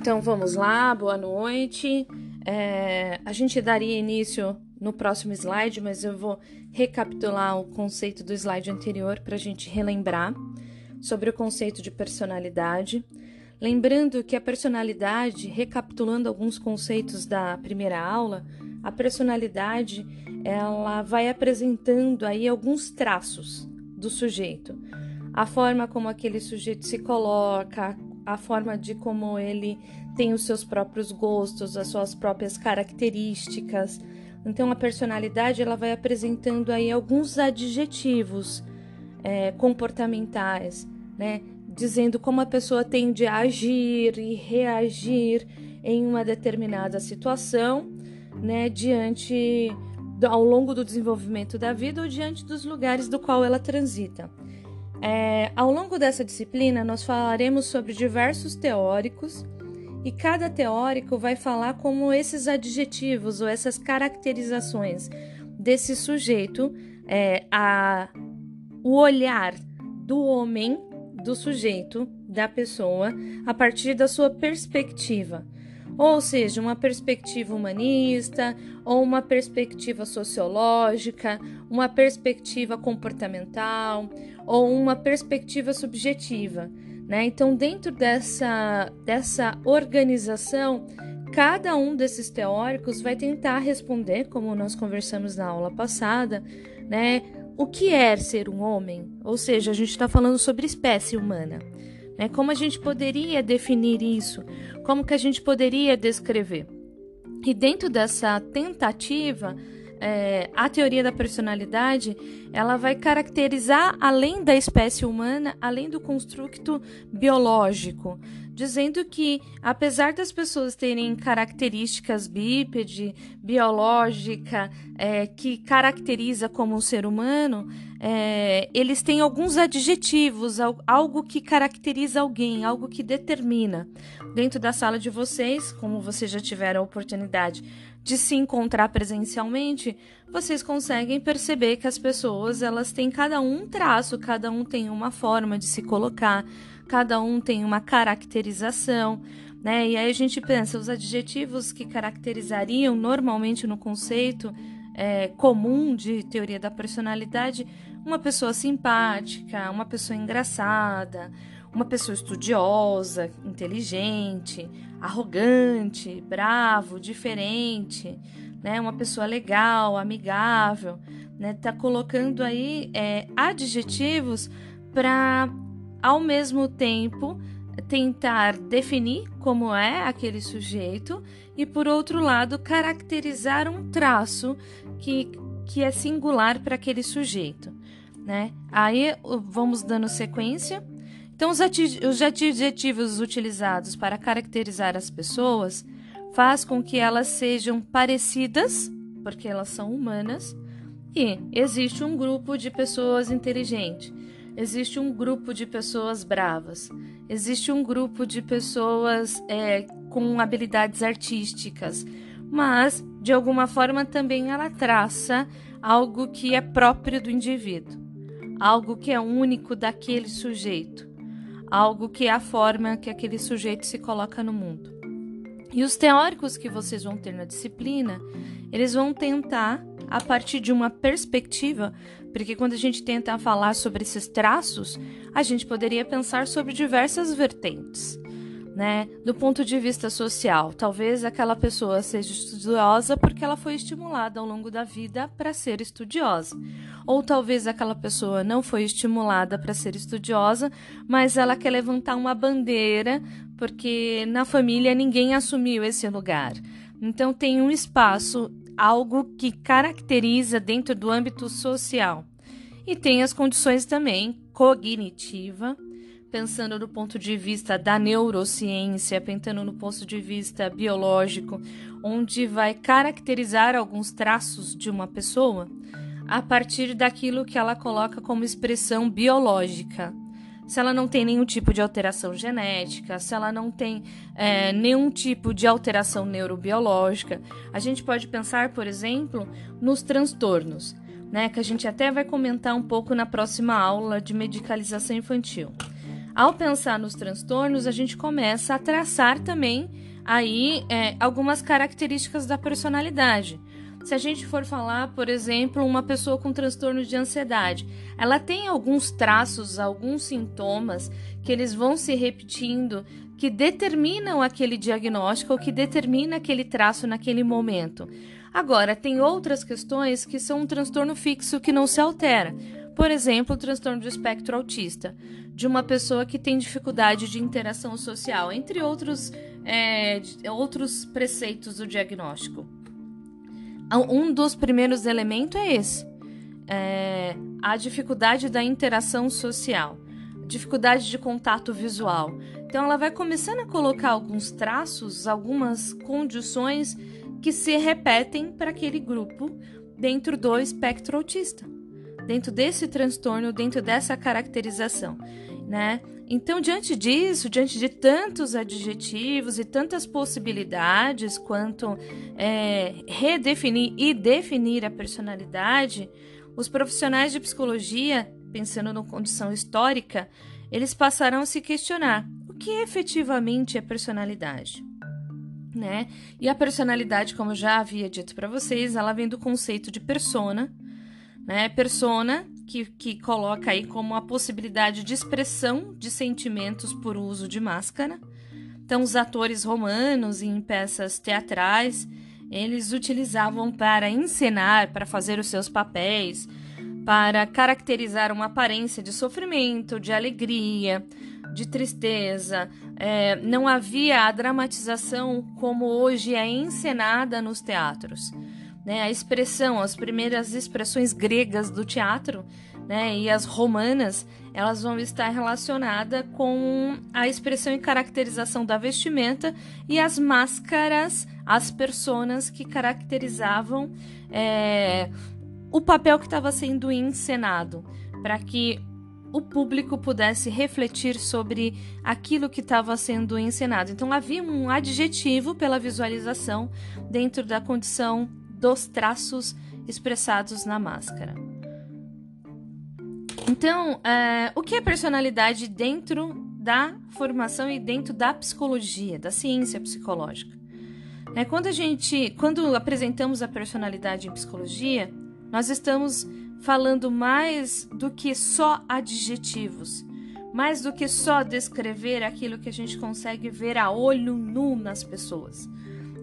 Então vamos lá, boa noite. É, a gente daria início no próximo slide, mas eu vou recapitular o conceito do slide anterior para a gente relembrar sobre o conceito de personalidade. Lembrando que a personalidade, recapitulando alguns conceitos da primeira aula, a personalidade ela vai apresentando aí alguns traços do sujeito. A forma como aquele sujeito se coloca, a forma de como ele tem os seus próprios gostos, as suas próprias características. Então a personalidade ela vai apresentando aí alguns adjetivos é, comportamentais, né? Dizendo como a pessoa tende a agir e reagir em uma determinada situação, né? Diante ao longo do desenvolvimento da vida ou diante dos lugares do qual ela transita. É, ao longo dessa disciplina, nós falaremos sobre diversos teóricos e cada teórico vai falar como esses adjetivos ou essas caracterizações desse sujeito, é, a, o olhar do homem, do sujeito, da pessoa, a partir da sua perspectiva ou seja, uma perspectiva humanista, ou uma perspectiva sociológica, uma perspectiva comportamental, ou uma perspectiva subjetiva. Né? Então, dentro dessa, dessa organização, cada um desses teóricos vai tentar responder, como nós conversamos na aula passada, né? O que é ser um homem? Ou seja, a gente está falando sobre espécie humana. Né? Como a gente poderia definir isso? Como que a gente poderia descrever? E dentro dessa tentativa, é, a teoria da personalidade ela vai caracterizar além da espécie humana, além do construto biológico, dizendo que apesar das pessoas terem características bípede, biológica, é, que caracteriza como um ser humano, é, eles têm alguns adjetivos, algo que caracteriza alguém, algo que determina. Dentro da sala de vocês, como vocês já tiveram a oportunidade de se encontrar presencialmente, vocês conseguem perceber que as pessoas elas têm cada um traço, cada um tem uma forma de se colocar, cada um tem uma caracterização, né? E aí a gente pensa os adjetivos que caracterizariam normalmente no conceito é, comum de teoria da personalidade uma pessoa simpática, uma pessoa engraçada, uma pessoa estudiosa, inteligente, arrogante, bravo, diferente, né? Uma pessoa legal, amigável, né? Tá colocando aí é, adjetivos para ao mesmo tempo tentar definir como é aquele sujeito e, por outro lado, caracterizar um traço que, que é singular para aquele sujeito. Né? Aí vamos dando sequência. Então, os adjetivos utilizados para caracterizar as pessoas faz com que elas sejam parecidas, porque elas são humanas, e existe um grupo de pessoas inteligentes existe um grupo de pessoas bravas, existe um grupo de pessoas é, com habilidades artísticas, mas de alguma forma também ela traça algo que é próprio do indivíduo, algo que é único daquele sujeito, algo que é a forma que aquele sujeito se coloca no mundo. E os teóricos que vocês vão ter na disciplina, eles vão tentar, a partir de uma perspectiva, porque quando a gente tenta falar sobre esses traços, a gente poderia pensar sobre diversas vertentes. Né? Do ponto de vista social, talvez aquela pessoa seja estudiosa porque ela foi estimulada ao longo da vida para ser estudiosa. Ou talvez aquela pessoa não foi estimulada para ser estudiosa, mas ela quer levantar uma bandeira porque na família ninguém assumiu esse lugar. Então tem um espaço algo que caracteriza dentro do âmbito social. E tem as condições também cognitiva, pensando no ponto de vista da neurociência, pensando no ponto de vista biológico, onde vai caracterizar alguns traços de uma pessoa a partir daquilo que ela coloca como expressão biológica se ela não tem nenhum tipo de alteração genética, se ela não tem é, nenhum tipo de alteração neurobiológica. A gente pode pensar, por exemplo, nos transtornos, né, que a gente até vai comentar um pouco na próxima aula de medicalização infantil. Ao pensar nos transtornos, a gente começa a traçar também aí é, algumas características da personalidade. Se a gente for falar, por exemplo, uma pessoa com transtorno de ansiedade, ela tem alguns traços, alguns sintomas que eles vão se repetindo, que determinam aquele diagnóstico ou que determina aquele traço naquele momento. Agora, tem outras questões que são um transtorno fixo que não se altera. Por exemplo, o transtorno de espectro autista, de uma pessoa que tem dificuldade de interação social, entre outros, é, outros preceitos do diagnóstico. Um dos primeiros elementos é esse: é a dificuldade da interação social, dificuldade de contato visual. Então, ela vai começando a colocar alguns traços, algumas condições que se repetem para aquele grupo dentro do espectro autista, dentro desse transtorno, dentro dessa caracterização, né? Então, diante disso, diante de tantos adjetivos e tantas possibilidades quanto é, redefinir e definir a personalidade, os profissionais de psicologia, pensando na condição histórica, eles passaram a se questionar o que efetivamente é personalidade né? E a personalidade, como eu já havia dito para vocês, ela vem do conceito de persona, né? Persona que, que coloca aí como a possibilidade de expressão de sentimentos por uso de máscara. Então, os atores romanos em peças teatrais, eles utilizavam para encenar, para fazer os seus papéis, para caracterizar uma aparência de sofrimento, de alegria, de tristeza, é, não havia a dramatização como hoje é encenada nos teatros. Né? A expressão, as primeiras expressões gregas do teatro né, e as romanas, elas vão estar relacionadas com a expressão e caracterização da vestimenta e as máscaras, as personas que caracterizavam é, o papel que estava sendo encenado, para que o público pudesse refletir sobre aquilo que estava sendo encenado. Então havia um adjetivo pela visualização dentro da condição dos traços expressados na máscara. Então, é, o que é personalidade dentro da formação e dentro da psicologia, da ciência psicológica? É, quando a gente, quando apresentamos a personalidade em psicologia, nós estamos falando mais do que só adjetivos, mais do que só descrever aquilo que a gente consegue ver a olho nu nas pessoas.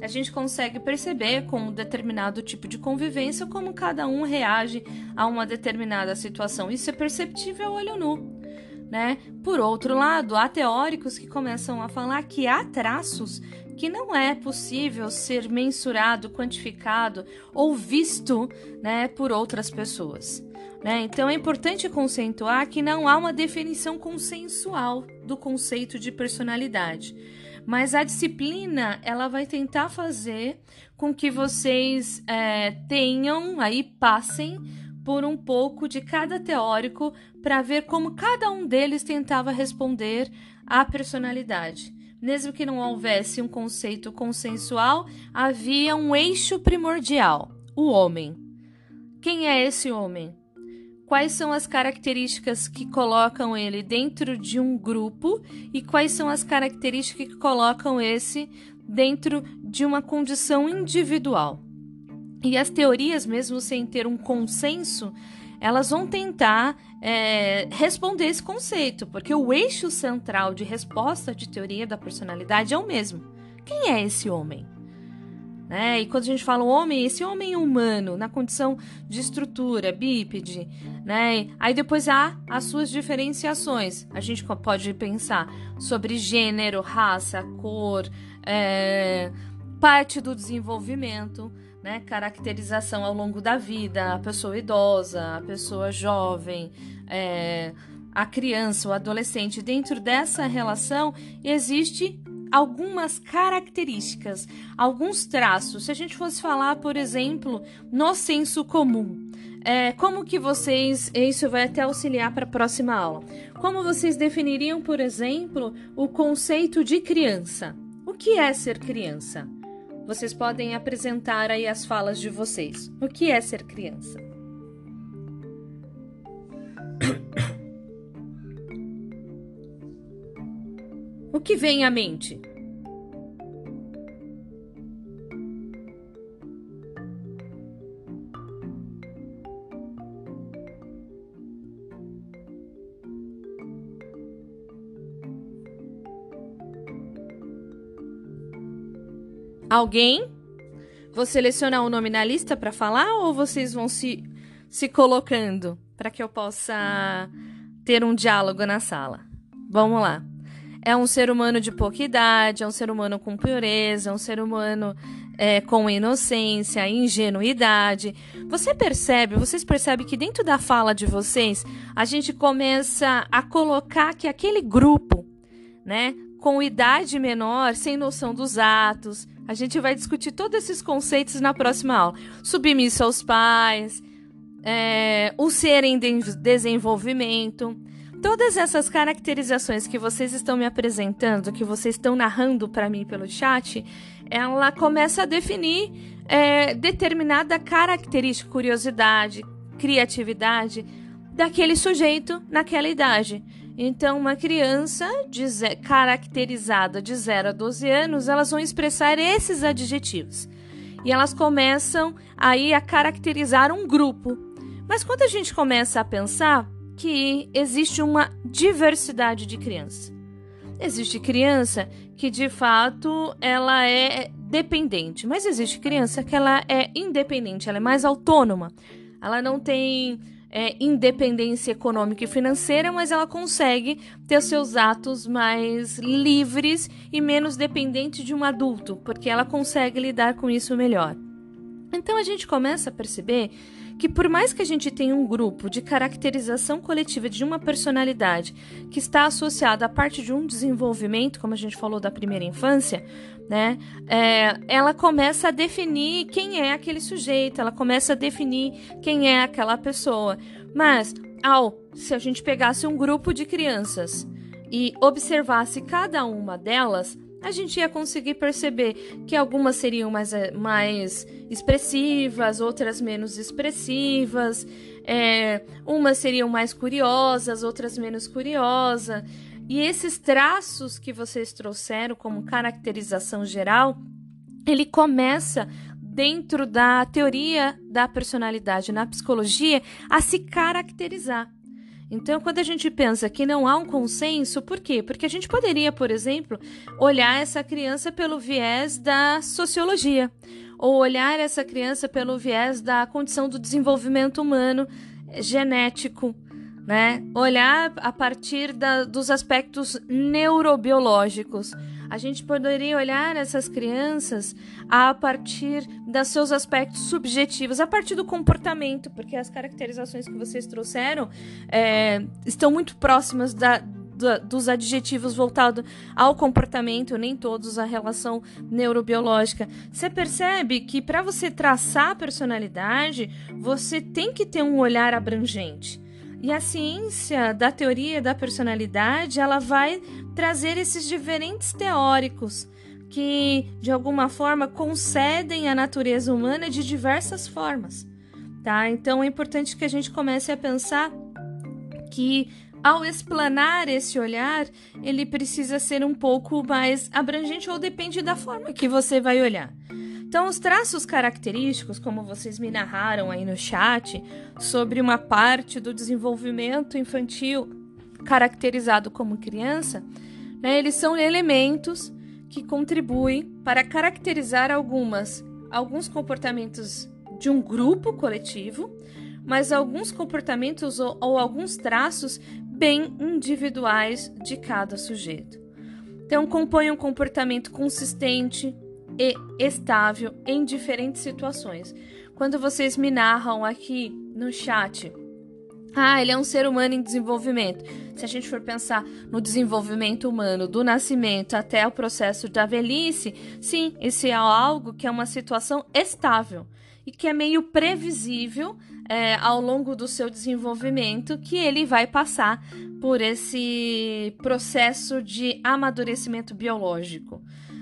A gente consegue perceber com um determinado tipo de convivência como cada um reage a uma determinada situação. Isso é perceptível a olho nu. Né? Por outro lado, há teóricos que começam a falar que há traços que não é possível ser mensurado, quantificado ou visto né, por outras pessoas. Né? Então é importante conceituar que não há uma definição consensual do conceito de personalidade. Mas a disciplina ela vai tentar fazer com que vocês é, tenham aí passem por um pouco de cada teórico para ver como cada um deles tentava responder à personalidade. Mesmo que não houvesse um conceito consensual, havia um eixo primordial: o homem. Quem é esse homem? Quais são as características que colocam ele dentro de um grupo e quais são as características que colocam esse dentro de uma condição individual? E as teorias, mesmo sem ter um consenso, elas vão tentar é, responder esse conceito, porque o eixo central de resposta de teoria da personalidade é o mesmo. Quem é esse homem? Né? E quando a gente fala homem, esse homem humano, na condição de estrutura, bípede, né? Aí depois há as suas diferenciações. A gente pode pensar sobre gênero, raça, cor, é, parte do desenvolvimento né, caracterização ao longo da vida, a pessoa idosa, a pessoa jovem, é, a criança, o adolescente. Dentro dessa relação existe algumas características, alguns traços. Se a gente fosse falar, por exemplo, no senso comum, é, como que vocês, isso vai até auxiliar para a próxima aula. Como vocês definiriam, por exemplo, o conceito de criança? O que é ser criança? vocês podem apresentar aí as falas de vocês. O que é ser criança? O que vem à mente? Alguém? Vou selecionar o um nome na lista para falar ou vocês vão se, se colocando para que eu possa ter um diálogo na sala? Vamos lá. É um ser humano de pouca idade, é um ser humano com pureza, é um ser humano é, com inocência, ingenuidade. Você percebe, vocês percebem que dentro da fala de vocês, a gente começa a colocar que aquele grupo, né, com idade menor, sem noção dos atos, a gente vai discutir todos esses conceitos na próxima aula. Submisso aos pais, é, o ser em desenvolvimento. Todas essas caracterizações que vocês estão me apresentando, que vocês estão narrando para mim pelo chat, ela começa a definir é, determinada característica, curiosidade, criatividade daquele sujeito naquela idade. Então, uma criança de caracterizada de 0 a 12 anos, elas vão expressar esses adjetivos. E elas começam aí a caracterizar um grupo. Mas quando a gente começa a pensar que existe uma diversidade de criança. Existe criança que de fato ela é dependente, mas existe criança que ela é independente, ela é mais autônoma. Ela não tem é, independência econômica e financeira, mas ela consegue ter seus atos mais livres e menos dependente de um adulto, porque ela consegue lidar com isso melhor. Então a gente começa a perceber que por mais que a gente tenha um grupo de caracterização coletiva de uma personalidade que está associada à parte de um desenvolvimento, como a gente falou da primeira infância, né? É, ela começa a definir quem é aquele sujeito, ela começa a definir quem é aquela pessoa. Mas, ao se a gente pegasse um grupo de crianças e observasse cada uma delas, a gente ia conseguir perceber que algumas seriam mais, eh, mais expressivas, outras menos expressivas, é, umas seriam mais curiosas, outras menos curiosas. E esses traços que vocês trouxeram como caracterização geral, ele começa dentro da teoria da personalidade na psicologia a se caracterizar. Então, quando a gente pensa que não há um consenso, por quê? Porque a gente poderia, por exemplo, olhar essa criança pelo viés da sociologia, ou olhar essa criança pelo viés da condição do desenvolvimento humano genético, né? Olhar a partir da, dos aspectos neurobiológicos. A gente poderia olhar essas crianças a partir dos seus aspectos subjetivos, a partir do comportamento, porque as caracterizações que vocês trouxeram é, estão muito próximas da, dos adjetivos voltados ao comportamento, nem todos a relação neurobiológica. Você percebe que para você traçar a personalidade, você tem que ter um olhar abrangente. E a ciência da teoria da personalidade, ela vai trazer esses diferentes teóricos que de alguma forma concedem a natureza humana de diversas formas, tá? Então é importante que a gente comece a pensar que ao explanar esse olhar, ele precisa ser um pouco mais abrangente ou depende da forma que você vai olhar. Então, os traços característicos, como vocês me narraram aí no chat, sobre uma parte do desenvolvimento infantil caracterizado como criança, né, eles são elementos que contribuem para caracterizar algumas, alguns comportamentos de um grupo coletivo, mas alguns comportamentos ou, ou alguns traços bem individuais de cada sujeito. Então, compõe um comportamento consistente, e estável em diferentes situações. Quando vocês me narram aqui no chat, ah, ele é um ser humano em desenvolvimento. Se a gente for pensar no desenvolvimento humano, do nascimento até o processo da velhice, sim, esse é algo que é uma situação estável e que é meio previsível é, ao longo do seu desenvolvimento que ele vai passar por esse processo de amadurecimento biológico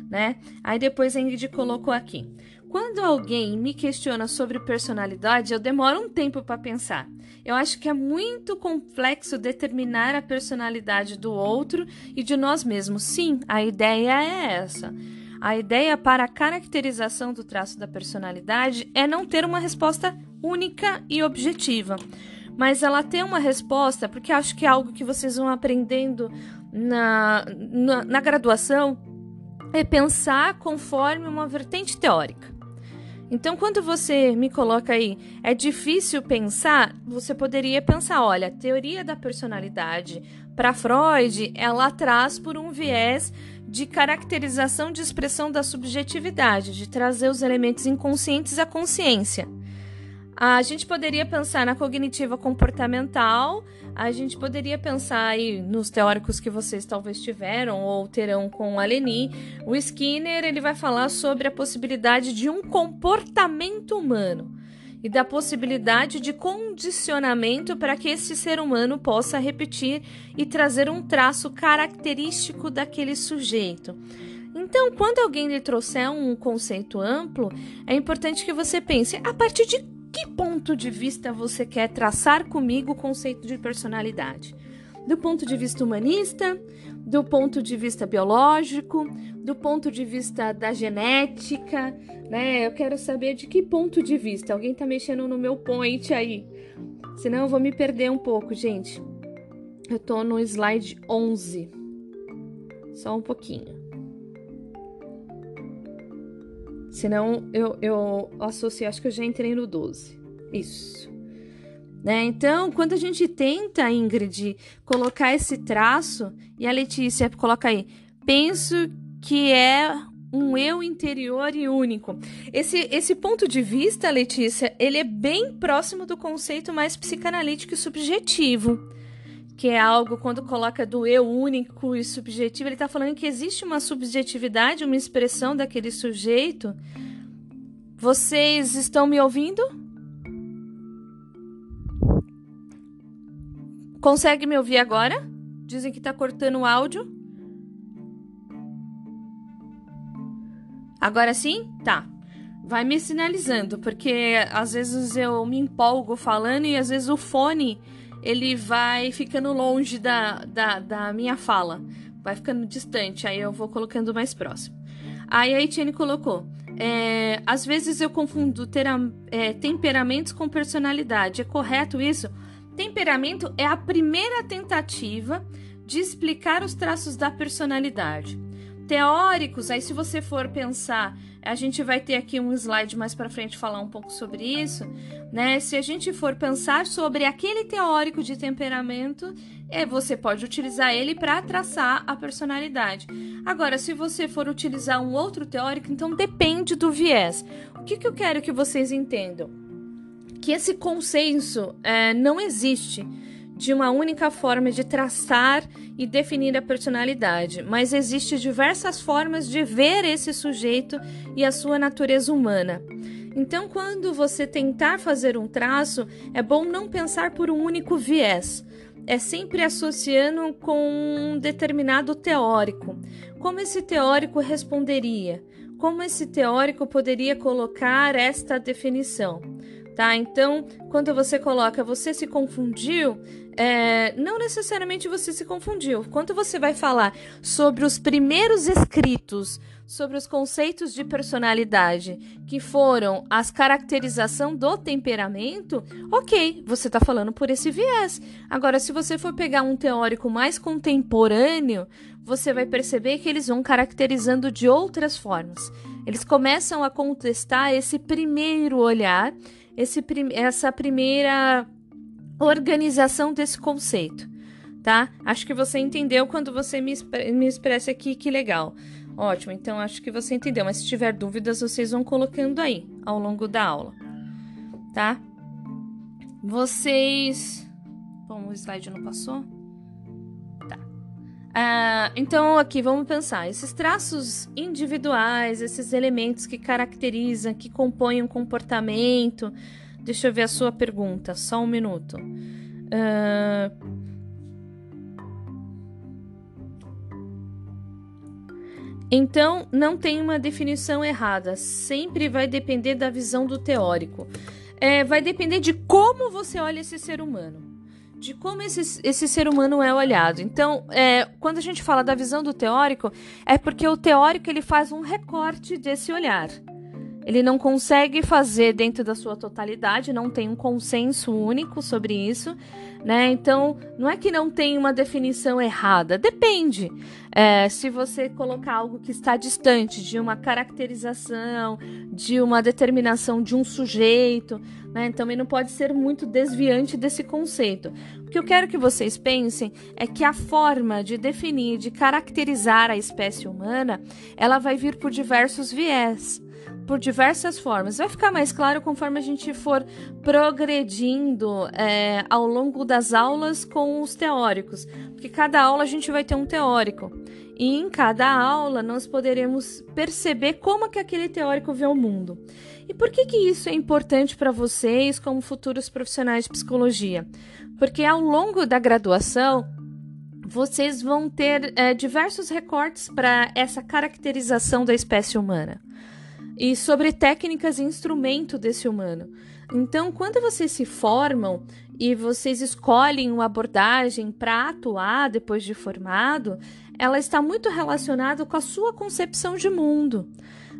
né? Aí depois a Ingrid colocou aqui. quando alguém me questiona sobre personalidade, eu demoro um tempo para pensar. Eu acho que é muito complexo determinar a personalidade do outro e de nós mesmos. Sim, a ideia é essa. A ideia para a caracterização do traço da personalidade é não ter uma resposta única e objetiva, mas ela tem uma resposta, porque acho que é algo que vocês vão aprendendo na, na, na graduação, é pensar conforme uma vertente teórica. Então, quando você me coloca aí, é difícil pensar, você poderia pensar, olha, a teoria da personalidade para Freud, ela traz por um viés de caracterização de expressão da subjetividade, de trazer os elementos inconscientes à consciência. A gente poderia pensar na cognitiva comportamental, a gente poderia pensar aí nos teóricos que vocês talvez tiveram ou terão com a Leni. O Skinner ele vai falar sobre a possibilidade de um comportamento humano e da possibilidade de condicionamento para que esse ser humano possa repetir e trazer um traço característico daquele sujeito. Então, quando alguém lhe trouxer um conceito amplo, é importante que você pense a partir de que ponto de vista você quer traçar comigo o conceito de personalidade? Do ponto de vista humanista, do ponto de vista biológico, do ponto de vista da genética, né? Eu quero saber de que ponto de vista. Alguém tá mexendo no meu point aí. Senão eu vou me perder um pouco, gente. Eu tô no slide 11. Só um pouquinho. Senão eu, eu associo, acho que eu já entrei no 12. Isso. Né? Então, quando a gente tenta, Ingrid, colocar esse traço, e a Letícia coloca aí, penso que é um eu interior e único. Esse, esse ponto de vista, Letícia, ele é bem próximo do conceito mais psicanalítico e subjetivo que é algo quando coloca do eu único e subjetivo, ele está falando que existe uma subjetividade, uma expressão daquele sujeito. Vocês estão me ouvindo? Consegue me ouvir agora? Dizem que está cortando o áudio. Agora sim? Tá. Vai me sinalizando, porque às vezes eu me empolgo falando e às vezes o fone ele vai ficando longe da, da, da minha fala, vai ficando distante, aí eu vou colocando mais próximo. Aí a Etienne colocou: é, às vezes eu confundo é, temperamentos com personalidade. É correto isso? Temperamento é a primeira tentativa de explicar os traços da personalidade. Teóricos, aí se você for pensar a gente vai ter aqui um slide mais para frente falar um pouco sobre isso, né? Se a gente for pensar sobre aquele teórico de temperamento, é, você pode utilizar ele para traçar a personalidade. Agora, se você for utilizar um outro teórico, então depende do viés. O que, que eu quero que vocês entendam? Que esse consenso é, não existe de uma única forma de traçar e definir a personalidade, mas existe diversas formas de ver esse sujeito e a sua natureza humana. Então, quando você tentar fazer um traço, é bom não pensar por um único viés. É sempre associando com um determinado teórico. Como esse teórico responderia? Como esse teórico poderia colocar esta definição? Tá? Então, quando você coloca você se confundiu, é, não necessariamente você se confundiu. Quando você vai falar sobre os primeiros escritos sobre os conceitos de personalidade, que foram as caracterização do temperamento, ok, você está falando por esse viés. Agora, se você for pegar um teórico mais contemporâneo, você vai perceber que eles vão caracterizando de outras formas. Eles começam a contestar esse primeiro olhar, esse, essa primeira organização desse conceito, tá? Acho que você entendeu quando você me, me expressa aqui, que legal. Ótimo, então acho que você entendeu, mas se tiver dúvidas, vocês vão colocando aí ao longo da aula, tá? Vocês. Bom, o slide não passou? Tá. Ah, então, aqui vamos pensar: esses traços individuais, esses elementos que caracterizam, que compõem um comportamento, Deixa eu ver a sua pergunta, só um minuto. Uh... Então, não tem uma definição errada, sempre vai depender da visão do teórico. É, vai depender de como você olha esse ser humano de como esse, esse ser humano é olhado. Então, é, quando a gente fala da visão do teórico, é porque o teórico ele faz um recorte desse olhar. Ele não consegue fazer dentro da sua totalidade, não tem um consenso único sobre isso, né? Então, não é que não tem uma definição errada, depende. É, se você colocar algo que está distante de uma caracterização, de uma determinação de um sujeito, né? Também não pode ser muito desviante desse conceito. O que eu quero que vocês pensem é que a forma de definir, de caracterizar a espécie humana, ela vai vir por diversos viés por diversas formas. Vai ficar mais claro conforme a gente for progredindo é, ao longo das aulas com os teóricos, porque cada aula a gente vai ter um teórico. E em cada aula nós poderemos perceber como que aquele teórico vê o mundo. E por que, que isso é importante para vocês como futuros profissionais de psicologia? Porque ao longo da graduação, vocês vão ter é, diversos recortes para essa caracterização da espécie humana e sobre técnicas e instrumento desse humano. Então, quando vocês se formam e vocês escolhem uma abordagem para atuar depois de formado, ela está muito relacionada com a sua concepção de mundo.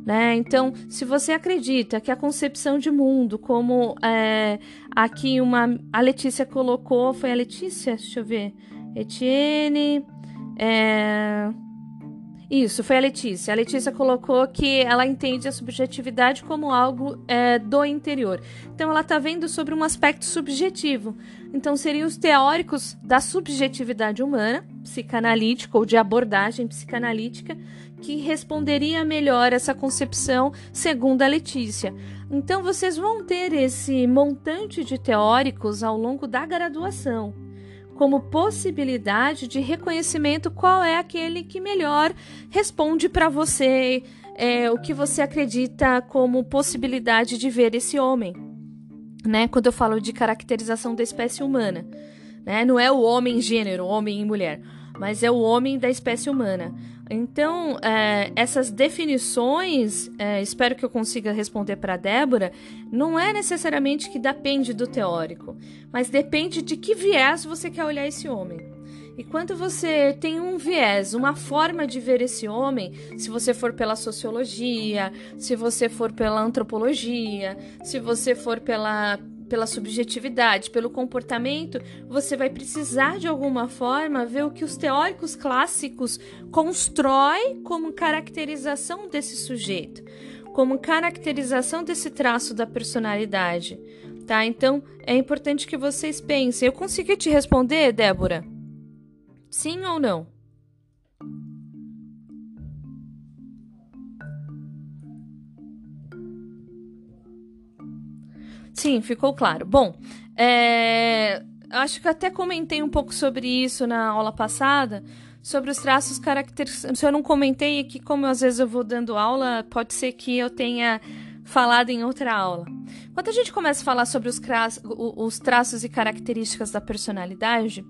Né? Então, se você acredita que a concepção de mundo, como é, aqui uma a Letícia colocou, foi a Letícia, deixa eu ver, Etienne, é, isso, foi a Letícia. A Letícia colocou que ela entende a subjetividade como algo é, do interior. Então, ela está vendo sobre um aspecto subjetivo. Então, seriam os teóricos da subjetividade humana, psicanalítica ou de abordagem psicanalítica, que responderia melhor essa concepção, segundo a Letícia. Então, vocês vão ter esse montante de teóricos ao longo da graduação como possibilidade de reconhecimento qual é aquele que melhor responde para você, é, o que você acredita como possibilidade de ver esse homem. Né? Quando eu falo de caracterização da espécie humana, né? não é o homem gênero, homem e mulher, mas é o homem da espécie humana. Então, é, essas definições, é, espero que eu consiga responder para a Débora, não é necessariamente que depende do teórico, mas depende de que viés você quer olhar esse homem. E quando você tem um viés, uma forma de ver esse homem, se você for pela sociologia, se você for pela antropologia, se você for pela pela subjetividade, pelo comportamento, você vai precisar de alguma forma ver o que os teóricos clássicos constroem como caracterização desse sujeito, como caracterização desse traço da personalidade, tá? Então, é importante que vocês pensem. Eu consegui te responder, Débora? Sim ou não? Sim, ficou claro. Bom, é, acho que até comentei um pouco sobre isso na aula passada, sobre os traços característicos. Se eu não comentei aqui, como às vezes eu vou dando aula, pode ser que eu tenha falado em outra aula. Quando a gente começa a falar sobre os, os traços e características da personalidade,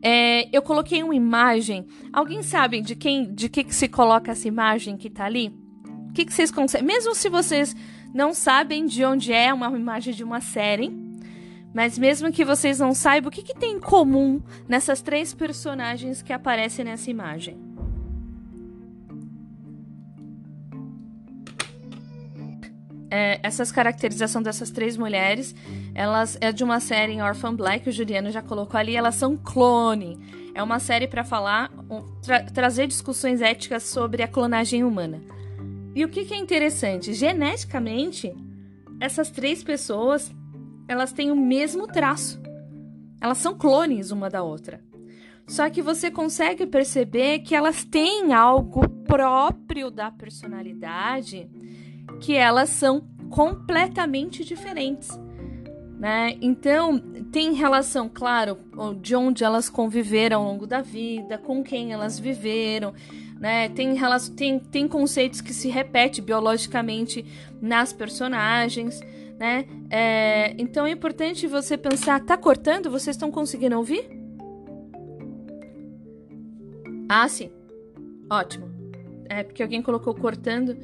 é, eu coloquei uma imagem. Alguém sabe de quem, de que, que se coloca essa imagem que está ali? O que, que vocês conseguem? Mesmo se vocês não sabem de onde é uma imagem de uma série, mas mesmo que vocês não saibam, o que, que tem em comum nessas três personagens que aparecem nessa imagem? É, essas caracterização dessas três mulheres, elas é de uma série em Orphan Black, o Juliano já colocou ali, elas são clone. É uma série para falar, tra trazer discussões éticas sobre a clonagem humana. E o que, que é interessante? Geneticamente, essas três pessoas elas têm o mesmo traço. Elas são clones uma da outra. Só que você consegue perceber que elas têm algo próprio da personalidade que elas são completamente diferentes. Né? Então, tem relação, claro, de onde elas conviveram ao longo da vida, com quem elas viveram, né? Tem, tem, tem conceitos que se repetem biologicamente nas personagens, né? É, então é importante você pensar, tá cortando? Vocês estão conseguindo ouvir? Ah, sim. Ótimo. É porque alguém colocou cortando.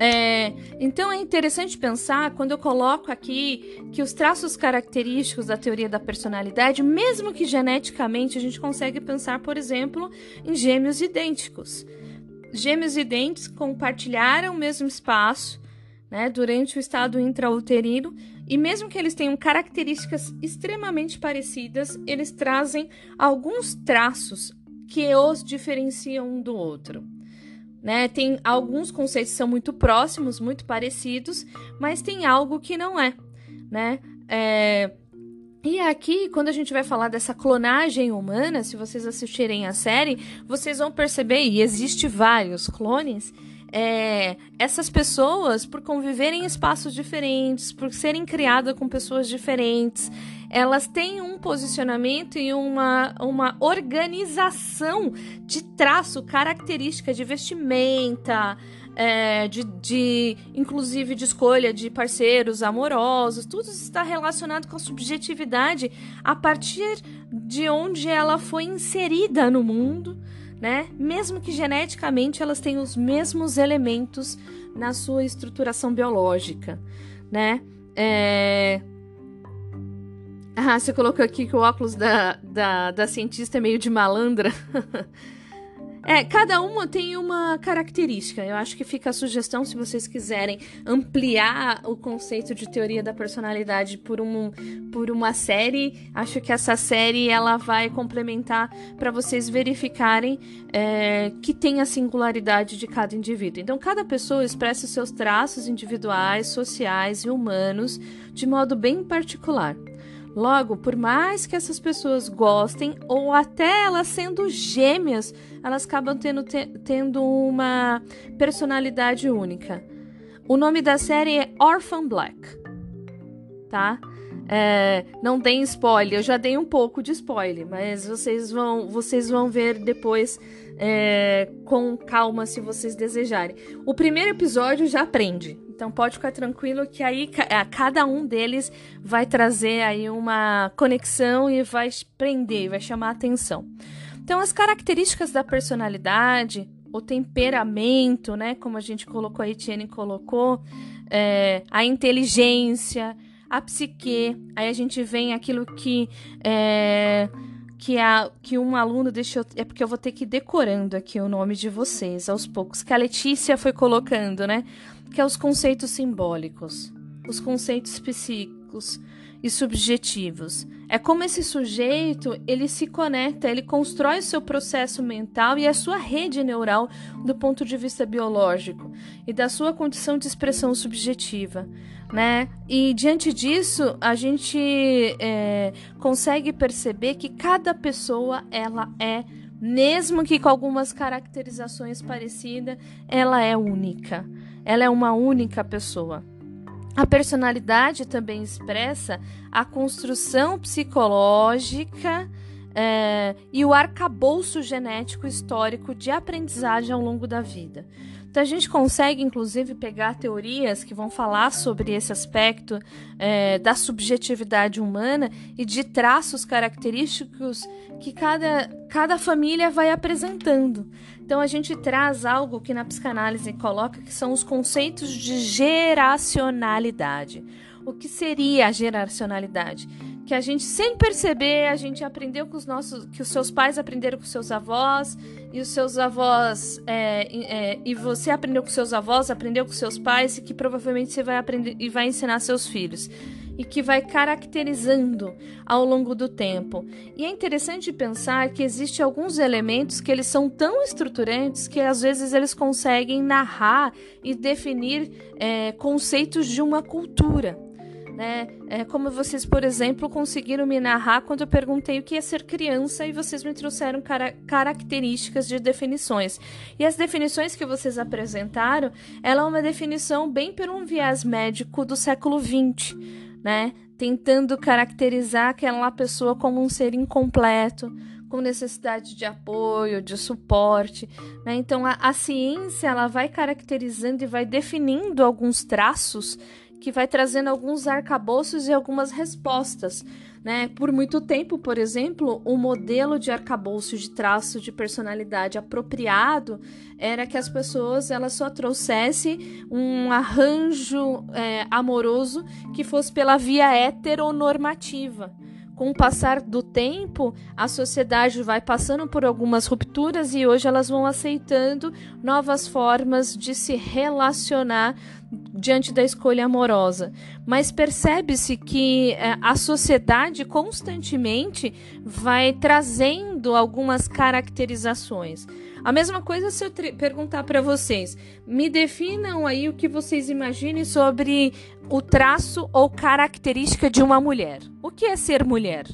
É, então é interessante pensar quando eu coloco aqui que os traços característicos da teoria da personalidade, mesmo que geneticamente, a gente consegue pensar, por exemplo, em gêmeos idênticos. Gêmeos idênticos compartilharam o mesmo espaço né, durante o estado intrauterino e mesmo que eles tenham características extremamente parecidas, eles trazem alguns traços que os diferenciam um do outro. Né? Tem alguns conceitos que são muito próximos, muito parecidos, mas tem algo que não é, né? É... E aqui, quando a gente vai falar dessa clonagem humana, se vocês assistirem a série, vocês vão perceber, e existe vários clones, é, essas pessoas, por conviverem em espaços diferentes, por serem criadas com pessoas diferentes, elas têm um posicionamento e uma, uma organização de traço, característica de vestimenta, é, de, de, inclusive de escolha de parceiros amorosos, tudo está relacionado com a subjetividade a partir de onde ela foi inserida no mundo né? Mesmo que geneticamente elas tenham os mesmos elementos na sua estruturação biológica, né? É... Ah, você colocou aqui que o óculos da, da, da cientista é meio de malandra. É, cada uma tem uma característica. Eu acho que fica a sugestão, se vocês quiserem ampliar o conceito de teoria da personalidade por, um, por uma série, acho que essa série ela vai complementar para vocês verificarem é, que tem a singularidade de cada indivíduo. Então, cada pessoa expressa os seus traços individuais, sociais e humanos de modo bem particular. Logo, por mais que essas pessoas gostem, ou até elas sendo gêmeas, elas acabam tendo, te, tendo uma personalidade única. O nome da série é Orphan Black, tá? É, não tem spoiler, eu já dei um pouco de spoiler, mas vocês vão, vocês vão ver depois é, com calma se vocês desejarem. O primeiro episódio já aprende, então pode ficar tranquilo que aí cada um deles vai trazer aí uma conexão e vai prender, vai chamar a atenção. Então as características da personalidade, o temperamento, né, como a gente colocou, a Etienne colocou, é, a inteligência, a psique, aí a gente vem aquilo que é, que, a, que um aluno deixou. É porque eu vou ter que ir decorando aqui o nome de vocês aos poucos, que a Letícia foi colocando, né? Que é os conceitos simbólicos, os conceitos psíquicos e subjetivos. É como esse sujeito, ele se conecta, ele constrói o seu processo mental e a sua rede neural do ponto de vista biológico e da sua condição de expressão subjetiva, né? E diante disso, a gente é, consegue perceber que cada pessoa ela é mesmo que com algumas caracterizações parecidas, ela é única. Ela é uma única pessoa. A personalidade também expressa a construção psicológica é, e o arcabouço genético histórico de aprendizagem ao longo da vida. Então a gente consegue, inclusive, pegar teorias que vão falar sobre esse aspecto é, da subjetividade humana e de traços característicos que cada, cada família vai apresentando. Então a gente traz algo que na psicanálise coloca que são os conceitos de geracionalidade. O que seria a geracionalidade? Que a gente, sem perceber, a gente aprendeu com os nossos, que os seus pais aprenderam com seus avós, e os seus avós, é, é, e você aprendeu com seus avós, aprendeu com seus pais, e que provavelmente você vai aprender e vai ensinar seus filhos e que vai caracterizando ao longo do tempo. E é interessante pensar que existem alguns elementos que eles são tão estruturantes que às vezes eles conseguem narrar e definir é, conceitos de uma cultura. Né? É como vocês, por exemplo, conseguiram me narrar quando eu perguntei o que é ser criança e vocês me trouxeram cara características de definições. E as definições que vocês apresentaram, ela é uma definição bem por um viés médico do século XX né? Tentando caracterizar aquela pessoa como um ser incompleto, com necessidade de apoio, de suporte, né? Então a, a ciência ela vai caracterizando e vai definindo alguns traços que vai trazendo alguns arcabouços e algumas respostas Né? Por muito tempo, por exemplo, o modelo de arcabouço de traço de personalidade apropriado era que as pessoas elas só trouxessem um arranjo é, amoroso que fosse pela via heteronormativa com o passar do tempo, a sociedade vai passando por algumas rupturas e hoje elas vão aceitando novas formas de se relacionar diante da escolha amorosa. Mas percebe-se que é, a sociedade constantemente vai trazendo algumas caracterizações. A mesma coisa se eu perguntar para vocês, me definam aí o que vocês imaginem sobre o traço ou característica de uma mulher. O que é ser mulher?